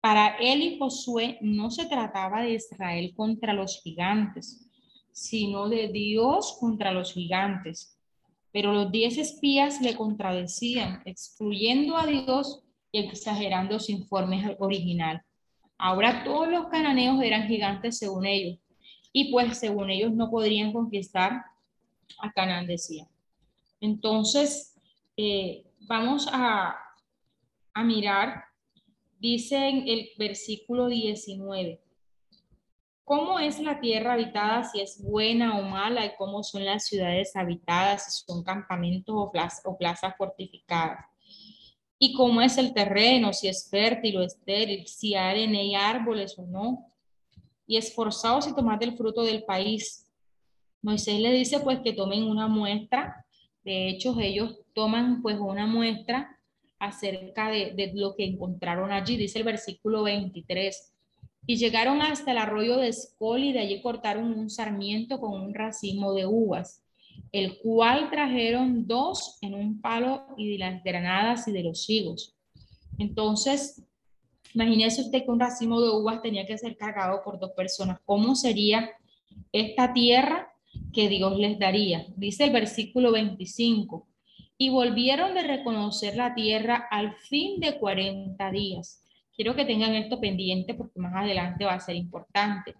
Para él y Josué no se trataba de Israel contra los gigantes, sino de Dios contra los gigantes. Pero los diez espías le contradecían, excluyendo a Dios y exagerando su informe original. Ahora todos los cananeos eran gigantes según ellos, y pues según ellos no podrían conquistar a Canaán, decía. Entonces, eh, vamos a, a mirar, dice en el versículo 19, ¿Cómo es la tierra habitada, si es buena o mala, y cómo son las ciudades habitadas, si son campamentos o, o plazas fortificadas? ¿Y cómo es el terreno, si es fértil o estéril, si hay en ella árboles o no? Y esforzados y tomad el fruto del país. Moisés le dice pues que tomen una muestra. De hecho, ellos toman pues una muestra acerca de, lo que encontraron allí. Dice el versículo 23. Y llegaron hasta el arroyo de Escol de allí cortaron un sarmiento con un racimo de uvas, el cual trajeron dos en un palo y de las granadas y de los higos. Entonces Imagínese usted que un racimo de uvas tenía que ser cargado por dos personas. ¿Cómo sería esta tierra que Dios les daría? Dice el versículo 25. y volvieron de reconocer la tierra al fin de 40 días. Quiero que tengan esto pendiente porque más adelante va a ser importante.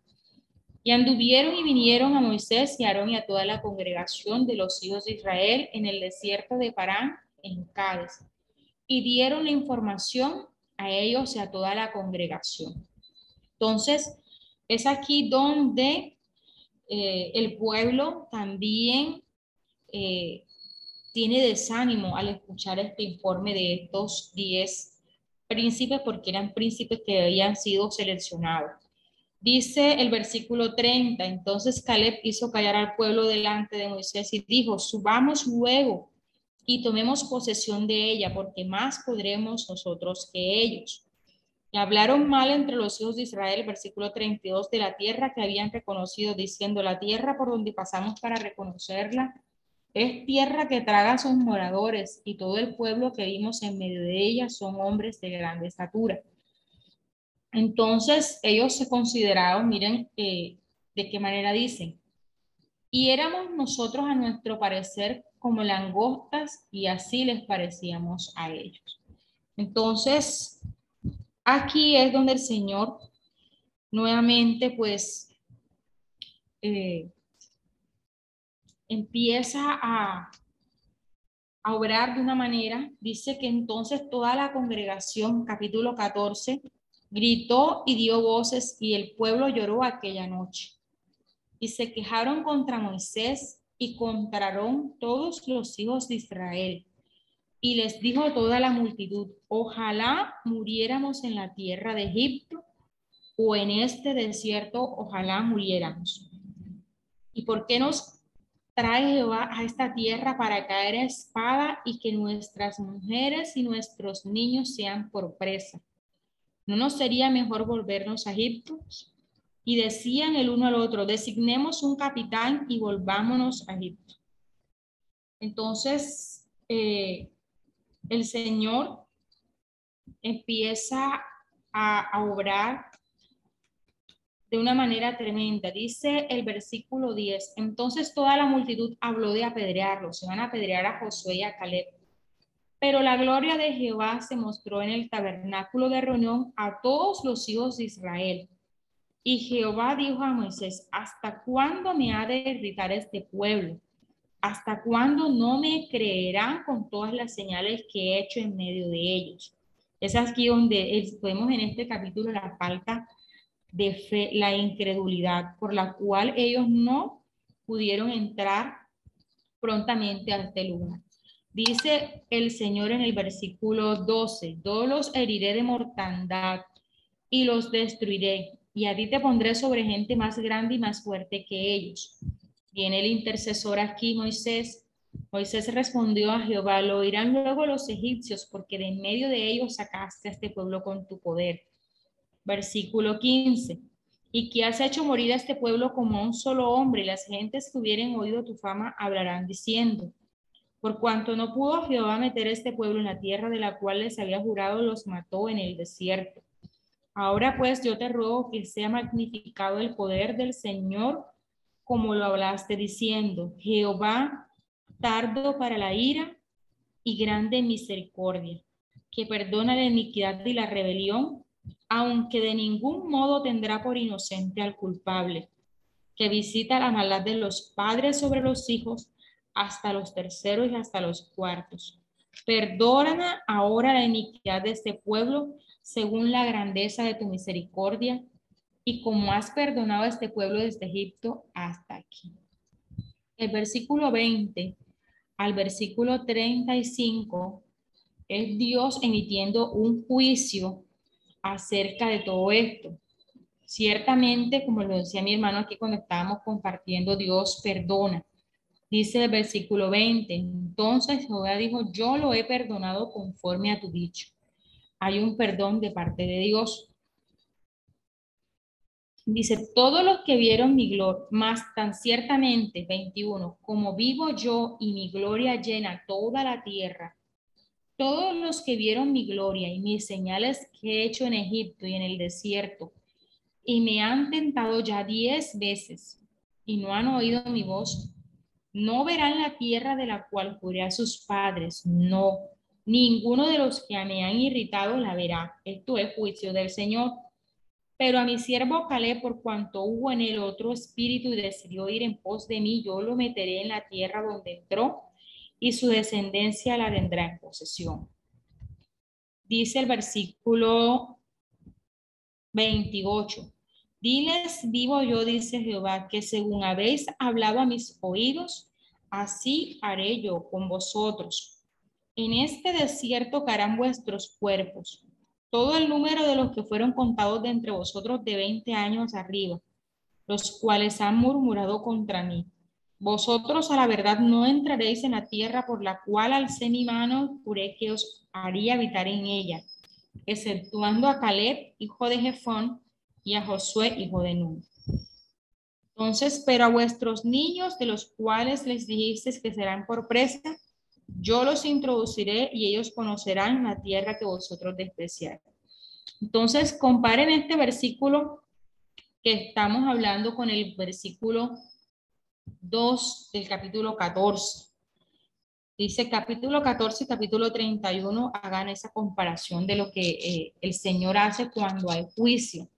Y anduvieron y vinieron a Moisés y a Aarón y a toda la congregación de los hijos de Israel en el desierto de Parán, en Cádiz, y dieron la información a ellos y a toda la congregación. Entonces, es aquí donde eh, el pueblo también eh, tiene desánimo al escuchar este informe de estos 10 príncipes, porque eran príncipes que habían sido seleccionados. Dice el versículo 30, entonces Caleb hizo callar al pueblo delante de Moisés y dijo, subamos luego y tomemos posesión de ella, porque más podremos nosotros que ellos. Y hablaron mal entre los hijos de Israel, versículo 32, de la tierra que habían reconocido, diciendo, la tierra por donde pasamos para reconocerla es tierra que traga a sus moradores, y todo el pueblo que vimos en medio de ella son hombres de grande estatura. Entonces ellos se consideraron, miren eh, de qué manera dicen, y éramos nosotros a nuestro parecer como langostas y así les parecíamos a ellos. Entonces, aquí es donde el Señor nuevamente pues eh, empieza a, a obrar de una manera, dice que entonces toda la congregación, capítulo 14, gritó y dio voces y el pueblo lloró aquella noche. Y se quejaron contra Moisés y contraron todos los hijos de Israel. Y les dijo toda la multitud, ojalá muriéramos en la tierra de Egipto o en este desierto, ojalá muriéramos. ¿Y por qué nos trae Jehová a esta tierra para caer a espada y que nuestras mujeres y nuestros niños sean por presa. ¿No nos sería mejor volvernos a Egipto? Y decían el uno al otro, designemos un capitán y volvámonos a Egipto. Entonces, eh, el Señor empieza a, obrar de una manera tremenda. Dice el versículo 10, entonces toda la multitud habló de apedrearlo, se van a apedrear a Josué y a Caleb. Pero la gloria de Jehová se mostró en el tabernáculo de reunión a todos los hijos de Israel. Y Jehová dijo a Moisés, ¿hasta cuándo me ha de irritar este pueblo? ¿Hasta cuándo no me creerán con todas las señales que he hecho en medio de ellos? Es aquí donde vemos en este capítulo la falta de fe, la incredulidad por la cual ellos no pudieron entrar prontamente a este lugar. Dice el Señor en el versículo 12, todos los heriré de mortandad y los destruiré, y a ti te pondré sobre gente más grande y más fuerte que ellos. Viene el intercesor aquí, Moisés. Moisés respondió a Jehová, lo oirán luego los egipcios, porque de en medio de ellos sacaste a este pueblo con tu poder Versículo 15. Y que has hecho morir a este pueblo como un solo hombre, y las gentes que hubieren oído tu fama hablarán diciendo, por cuanto no pudo Jehová meter este pueblo en la tierra de la cual les había jurado, los mató en el desierto. Ahora pues yo te ruego que sea magnificado el poder del Señor, como lo hablaste diciendo, Jehová tardo para la ira y grande misericordia, que perdona la iniquidad y la rebelión aunque de ningún modo tendrá por inocente al culpable, que visita la maldad de los padres sobre los hijos hasta los terceros y hasta los cuartos. Perdona ahora la iniquidad de este pueblo según la grandeza de tu misericordia y como has perdonado a este pueblo desde Egipto hasta aquí. El versículo 20 al versículo 35 es Dios emitiendo un juicio acerca de todo esto. Ciertamente, como lo decía mi hermano aquí cuando estábamos compartiendo, Dios perdona. Dice el versículo 20, entonces Jehová dijo, yo lo he perdonado conforme a tu dicho. Hay un perdón de parte de Dios. Dice, todos los que vieron mi gloria, más tan ciertamente, 21, como vivo yo y mi gloria llena toda la tierra, todos los que vieron mi gloria y mis señales que he hecho en Egipto y en el desierto, y me han tentado ya diez veces y no han oído mi voz, no verán la tierra de la cual juré a sus padres, no, ninguno de los que me han irritado la verá. Esto es juicio del Señor. Pero a mi siervo Caleb, por cuanto hubo en él otro espíritu y decidió ir en pos de mí, yo lo meteré en la tierra donde entró y su descendencia la tendrá en posesión. Dice el versículo 28. Diles, vivo yo, dice Jehová, que según habéis hablado a mis oídos, así haré yo con vosotros. En este desierto caerán vuestros cuerpos, todo el número de los que fueron contados de entre vosotros de 20 años arriba, los cuales han murmurado contra mí. Vosotros a la verdad no entraréis en la tierra por la cual alcé mi mano, juré que os haría habitar en ella, exceptuando a Caleb, hijo de Jefón, y a Josué, hijo de Nun. Entonces, pero a vuestros niños, de los cuales les dijisteis que serán por presa, yo los introduciré y ellos conocerán la tierra que vosotros despreciáis. Entonces, comparen este versículo que estamos hablando con el versículo 2 del capítulo 14. Dice capítulo 14 y capítulo 31, hagan esa comparación de lo que eh, el Señor hace cuando hay juicio.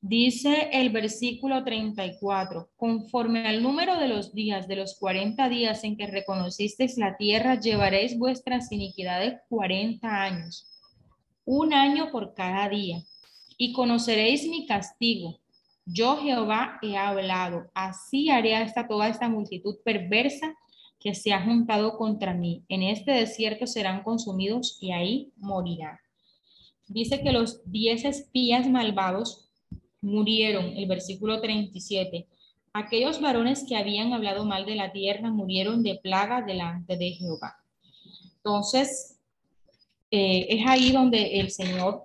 Dice el versículo 34, conforme al número de los días de los 40 días en que reconocisteis la tierra, llevaréis vuestras iniquidades 40 años, un año por cada día, y conoceréis mi castigo. Yo Jehová he hablado, así haré hasta toda esta multitud perversa que se ha juntado contra mí. En este desierto serán consumidos y ahí morirán. Dice que los diez espías malvados murieron, el versículo 37. Aquellos varones que habían hablado mal de la tierra murieron de plaga delante de Jehová. Entonces, eh, es ahí donde el Señor,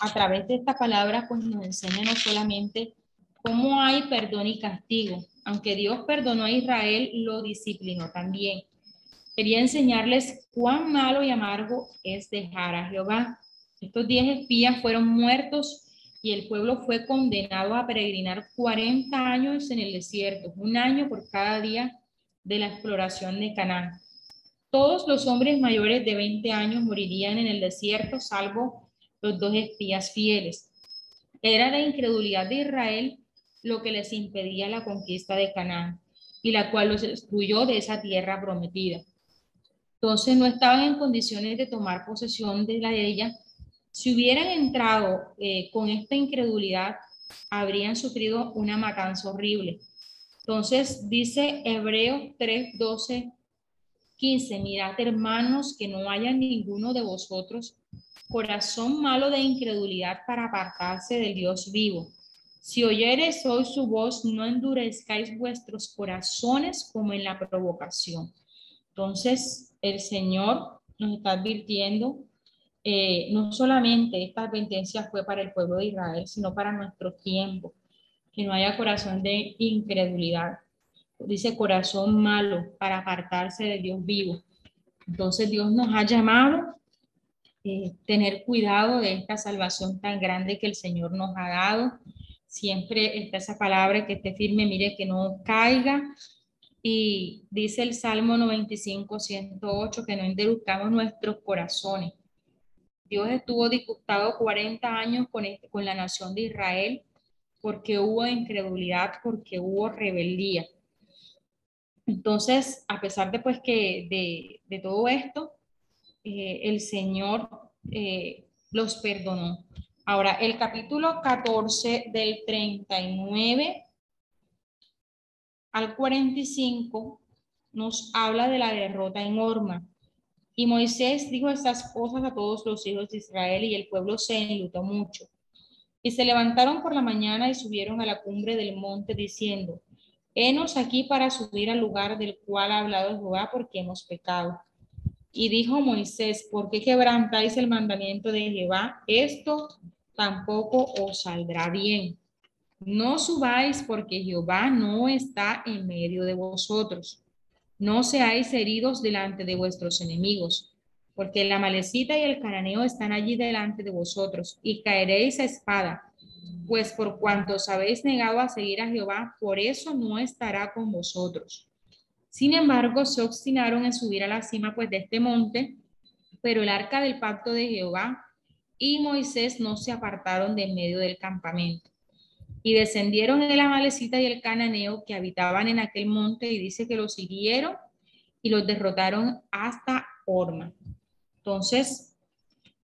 a través de esta palabra, pues nos enseña no solamente cómo hay perdón y castigo. Aunque Dios perdonó a Israel, lo disciplinó también. Quería enseñarles cuán malo y amargo es dejar a Jehová. Estos diez espías fueron muertos y el pueblo fue condenado a peregrinar 40 años en el desierto, un año por cada día de la exploración de Canaán. Todos los hombres mayores de 20 años morirían en el desierto, salvo los dos espías fieles. Era la incredulidad de Israel lo que les impedía la conquista de Canaán y la cual los excluyó de esa tierra prometida. Entonces no estaban en condiciones de tomar posesión de la ella si hubieran entrado eh, con esta incredulidad, habrían sufrido una matanza horrible. Entonces dice Hebreos 3, 12, 15, mirad hermanos que no haya ninguno de vosotros corazón malo de incredulidad para apartarse del Dios vivo. Si oyeres hoy su voz, no endurezcáis vuestros corazones como en la provocación. Entonces, el Señor nos está advirtiendo eh, no solamente esta advertencia fue para el pueblo de Israel, sino para nuestro tiempo, que no haya corazón de incredulidad. Dice corazón malo para apartarse de Dios vivo. Entonces Dios nos ha llamado eh, tener cuidado de esta salvación tan grande que el Señor nos ha dado. Siempre está esa palabra que esté firme, mire que no caiga. Y dice el Salmo 95, 108 que no endurezcamos nuestros corazones Dios estuvo disgustado 40 años con, este, con la nación de Israel porque hubo incredulidad, porque hubo rebeldía. Entonces, a pesar de, pues, que, de, todo esto, eh, el Señor eh, los perdonó. Ahora, el capítulo 14 del 39 al 45 nos habla de la derrota en Orma. Y Moisés dijo estas cosas a todos los hijos de Israel y el pueblo se enlutó mucho. Y se levantaron por la mañana y subieron a la cumbre del monte diciendo, Henos aquí para subir al lugar del cual ha hablado Jehová porque hemos pecado. Y dijo Moisés, ¿por qué quebrantáis el mandamiento de Jehová? Esto tampoco os saldrá bien. No subáis porque Jehová no está en medio de vosotros no seáis heridos delante de vuestros enemigos, porque la malecita y el cananeo están allí delante de vosotros, y caeréis a espada, pues por cuanto os habéis negado a seguir a Jehová, por eso no estará con vosotros. Sin embargo, se obstinaron en subir a la cima pues de este monte, pero el arca del pacto de Jehová y Moisés no se apartaron de en medio del campamento. Y descendieron el amalecita y el cananeo que habitaban en aquel monte y dice que los siguieron y los derrotaron hasta Orma. Entonces,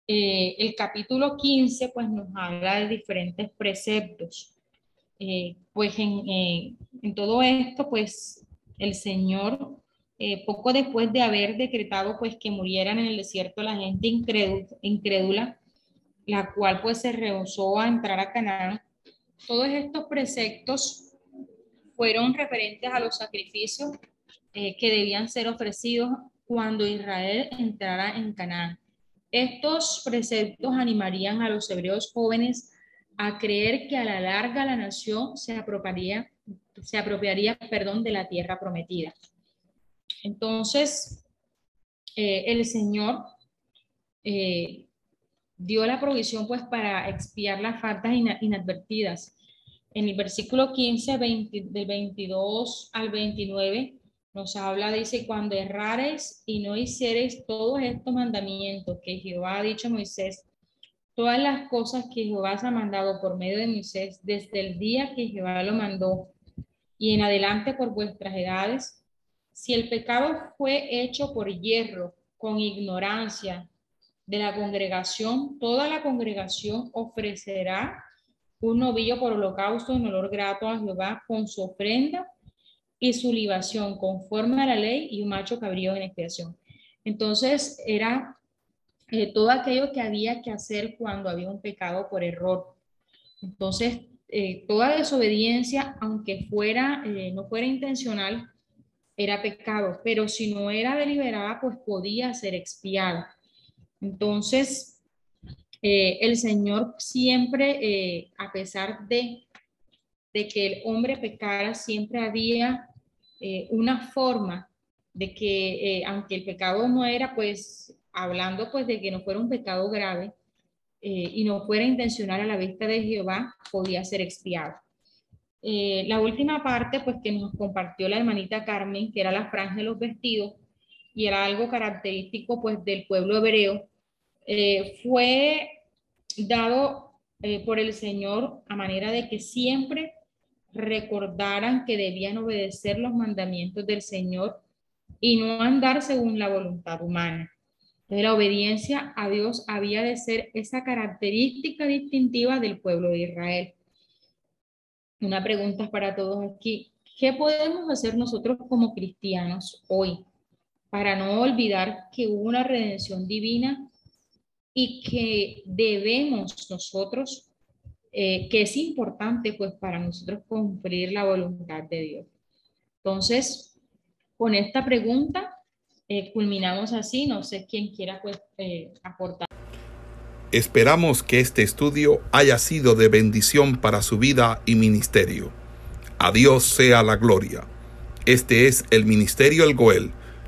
eh, el capítulo 15 pues nos habla de diferentes preceptos. Eh, pues en, en, todo esto pues el Señor eh, poco después de haber decretado pues que murieran en el desierto la gente incrédula, la cual pues se rehusó a entrar a Canaán, todos estos preceptos fueron referentes a los sacrificios que debían ser ofrecidos cuando Israel entrara en Canaán. Estos preceptos animarían a los hebreos jóvenes a creer que a la larga la nación se apropiaría, se apropiaría perdón, de la tierra prometida. Entonces, eh, el Señor eh, dio la provisión pues para expiar las faltas inadvertidas. En el versículo 15, del 22 al 29, nos habla, dice, cuando errares y no hiciereis todos estos mandamientos que Jehová ha dicho a Moisés, todas las cosas que Jehová ha mandado por medio de Moisés desde el día que Jehová lo mandó y en adelante por vuestras edades, si el pecado fue hecho por hierro, con ignorancia de la congregación, toda la congregación ofrecerá un novillo por holocausto en olor grato a Jehová con su ofrenda y su libación conforme a la ley y un macho cabrío en expiación. Entonces era eh, todo aquello que había que hacer cuando había un pecado por error. Entonces, eh, toda desobediencia, aunque fuera, eh, no fuera intencional, era pecado, pero si no era deliberada, pues podía ser expiada. Entonces, el Señor siempre, a pesar de que el hombre pecara, siempre había eh, una forma de que, eh, aunque el pecado no era, pues, hablando pues de que no fuera un pecado grave eh, y no fuera intencional a la vista de Jehová, podía ser expiado. la última parte, pues, que nos compartió la hermanita Carmen, que era la franja de los vestidos, y era algo característico, pues, del pueblo hebreo, fue dado por el Señor a manera de que siempre recordaran que debían obedecer los mandamientos del Señor y no andar según la voluntad humana. la obediencia a Dios había de ser esa característica distintiva del pueblo de Israel. Una pregunta para todos aquí. ¿Qué podemos hacer nosotros como cristianos hoy para no olvidar que hubo una redención divina y que debemos nosotros eh, que es importante pues para nosotros cumplir la voluntad de Dios. Entonces, con esta pregunta eh, culminamos así, no sé quién quiera pues eh, aportar. Esperamos que este estudio haya sido de bendición para su vida y ministerio. A Dios sea la gloria. Este es el Ministerio El Goel,